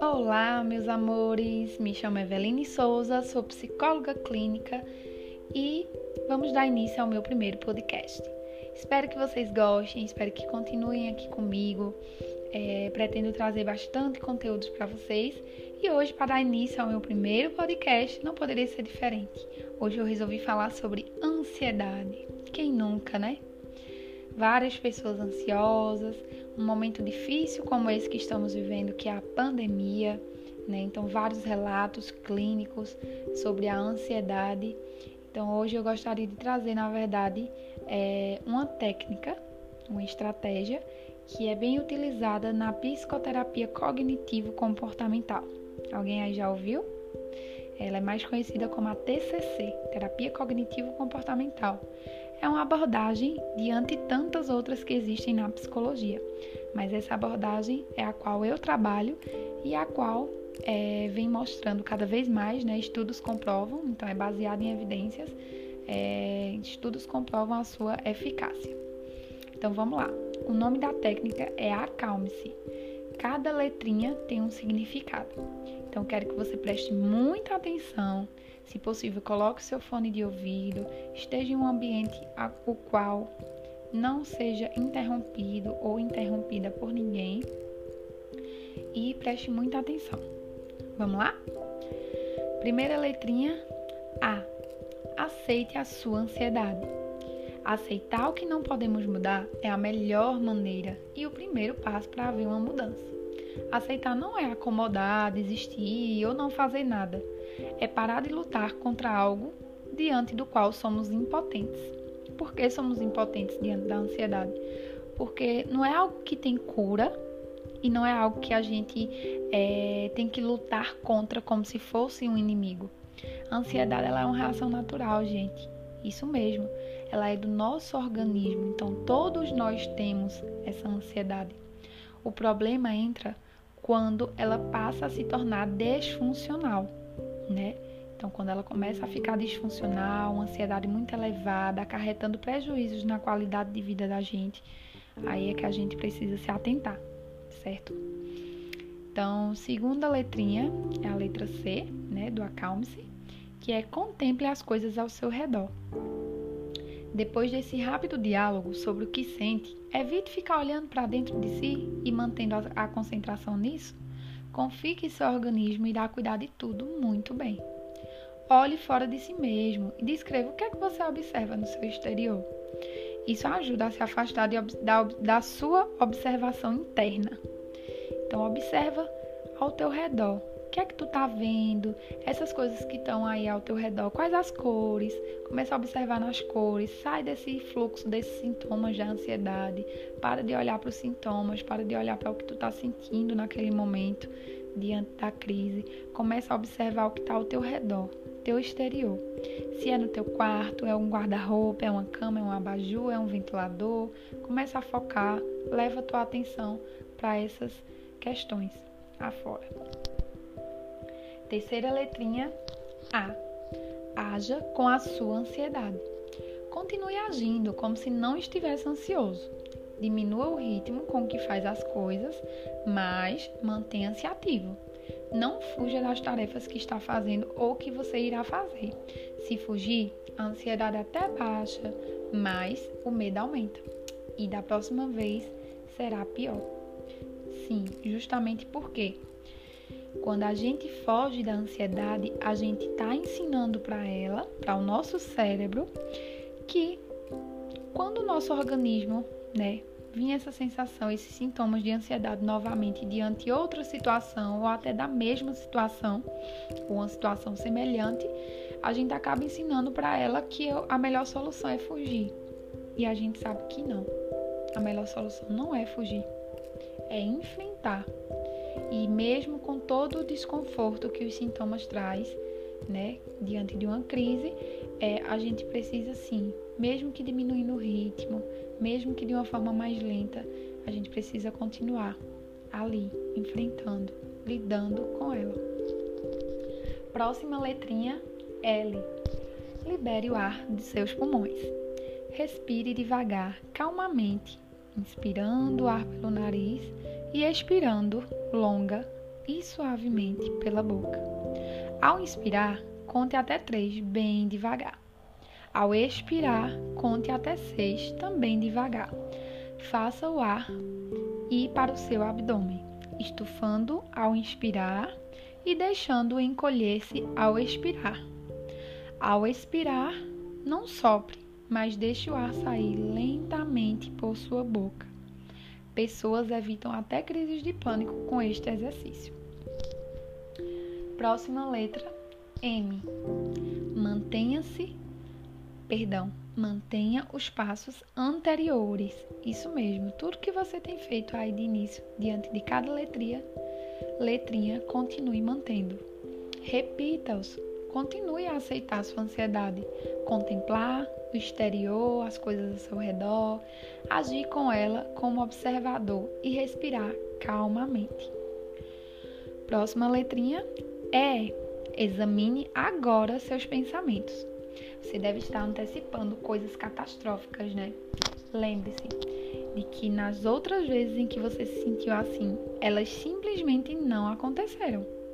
Olá, meus amores. Me chamo Eveline Souza, sou psicóloga clínica e vamos dar início ao meu primeiro podcast. Espero que vocês gostem, espero que continuem aqui comigo. É, pretendo trazer bastante conteúdos para vocês e hoje, para dar início ao meu primeiro podcast, não poderia ser diferente. Hoje eu resolvi falar sobre ansiedade. Quem nunca, né? Várias pessoas ansiosas, um momento difícil como esse que estamos vivendo, que é a pandemia, né? Então, vários relatos clínicos sobre a ansiedade. Então, hoje eu gostaria de trazer, na verdade, é, uma técnica, uma estratégia que é bem utilizada na psicoterapia cognitivo-comportamental. Alguém aí já ouviu? Ela é mais conhecida como a TCC, Terapia Cognitivo-Comportamental. É uma abordagem diante tantas outras que existem na psicologia, mas essa abordagem é a qual eu trabalho e a qual é, vem mostrando cada vez mais, né? Estudos comprovam, então é baseado em evidências, é, estudos comprovam a sua eficácia. Então vamos lá. O nome da técnica é Acalme-se. Cada letrinha tem um significado. Então quero que você preste muita atenção. Se possível, coloque seu fone de ouvido, esteja em um ambiente o qual não seja interrompido ou interrompida por ninguém e preste muita atenção. Vamos lá? Primeira letrinha A. Aceite a sua ansiedade. Aceitar o que não podemos mudar é a melhor maneira e o primeiro passo para haver uma mudança. Aceitar não é acomodar, desistir ou não fazer nada. É parar de lutar contra algo diante do qual somos impotentes. Por que somos impotentes diante da ansiedade? Porque não é algo que tem cura e não é algo que a gente é, tem que lutar contra como se fosse um inimigo. A ansiedade ela é uma reação natural, gente. Isso mesmo, ela é do nosso organismo, então todos nós temos essa ansiedade. O problema entra quando ela passa a se tornar desfuncional, né? Então, quando ela começa a ficar disfuncional, uma ansiedade muito elevada, acarretando prejuízos na qualidade de vida da gente, aí é que a gente precisa se atentar, certo? Então, segunda letrinha é a letra C, né, do acalme-se que é contemple as coisas ao seu redor. Depois desse rápido diálogo sobre o que sente, evite ficar olhando para dentro de si e mantendo a concentração nisso. Confie que seu organismo irá cuidar de tudo muito bem. Olhe fora de si mesmo e descreva o que é que você observa no seu exterior. Isso ajuda a se afastar de, da, da sua observação interna. Então observa ao teu redor que é que tu tá vendo? Essas coisas que estão aí ao teu redor, quais as cores? Começa a observar nas cores, sai desse fluxo desses sintomas da ansiedade, para de olhar para os sintomas, para de olhar para o que tu tá sentindo naquele momento diante da crise. Começa a observar o que está ao teu redor, teu exterior. Se é no teu quarto, é um guarda-roupa, é uma cama, é um abajur, é um ventilador. Começa a focar, leva a tua atenção para essas questões afora. Terceira letrinha A. Haja com a sua ansiedade. Continue agindo como se não estivesse ansioso. Diminua o ritmo com que faz as coisas, mas mantenha-se ativo. Não fuja das tarefas que está fazendo ou que você irá fazer. Se fugir, a ansiedade até baixa, mas o medo aumenta. E da próxima vez será pior. Sim, justamente porque quando a gente foge da ansiedade, a gente está ensinando para ela, para o nosso cérebro, que quando o nosso organismo, né, vinha essa sensação, esses sintomas de ansiedade novamente diante de outra situação ou até da mesma situação, ou uma situação semelhante, a gente acaba ensinando para ela que a melhor solução é fugir. E a gente sabe que não. A melhor solução não é fugir, é enfrentar e mesmo com todo o desconforto que os sintomas traz, né, diante de uma crise, é, a gente precisa sim, mesmo que diminuindo o ritmo, mesmo que de uma forma mais lenta, a gente precisa continuar ali, enfrentando, lidando com ela. Próxima letrinha, L. Libere o ar de seus pulmões. Respire devagar, calmamente, inspirando ar pelo nariz e expirando longa e suavemente pela boca. Ao inspirar, conte até três bem devagar. Ao expirar, conte até seis também devagar. Faça o ar ir para o seu abdômen, estufando ao inspirar e deixando-o encolher-se ao expirar. Ao expirar, não sopre, mas deixe o ar sair lentamente por sua boca. Pessoas evitam até crises de pânico com este exercício. Próxima letra M. Mantenha-se, perdão, mantenha os passos anteriores. Isso mesmo, tudo que você tem feito aí de início, diante de cada letrinha, letrinha, continue mantendo. Repita-os. Continue a aceitar sua ansiedade, contemplar o exterior, as coisas ao seu redor, agir com ela como observador e respirar calmamente. Próxima letrinha é examine agora seus pensamentos. Você deve estar antecipando coisas catastróficas, né? Lembre-se de que nas outras vezes em que você se sentiu assim, elas simplesmente não aconteceram.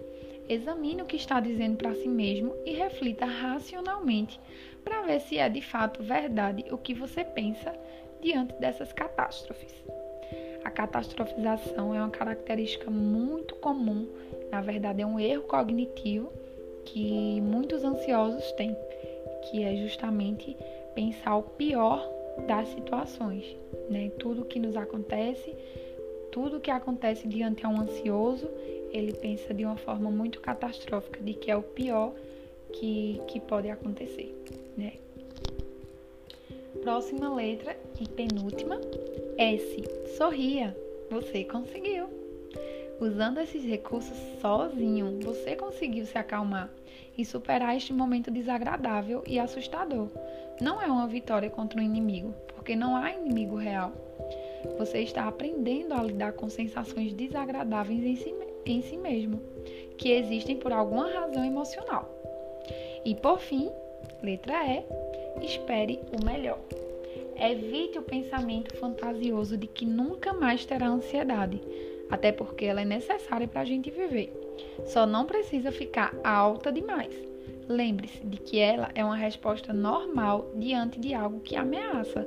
Examine o que está dizendo para si mesmo e reflita racionalmente para ver se é de fato verdade o que você pensa diante dessas catástrofes. A catastrofização é uma característica muito comum, na verdade, é um erro cognitivo que muitos ansiosos têm, que é justamente pensar o pior das situações, né? Tudo que nos acontece, tudo que acontece diante a um ansioso, ele pensa de uma forma muito catastrófica, de que é o pior que, que pode acontecer, né? Próxima letra e penúltima, S. Sorria. Você conseguiu. Usando esses recursos sozinho, você conseguiu se acalmar e superar este momento desagradável e assustador. Não é uma vitória contra um inimigo, porque não há inimigo real. Você está aprendendo a lidar com sensações desagradáveis em si, em si mesmo, que existem por alguma razão emocional. E por fim, letra E, espere o melhor. Evite o pensamento fantasioso de que nunca mais terá ansiedade, até porque ela é necessária para a gente viver. Só não precisa ficar alta demais. Lembre-se de que ela é uma resposta normal diante de algo que ameaça.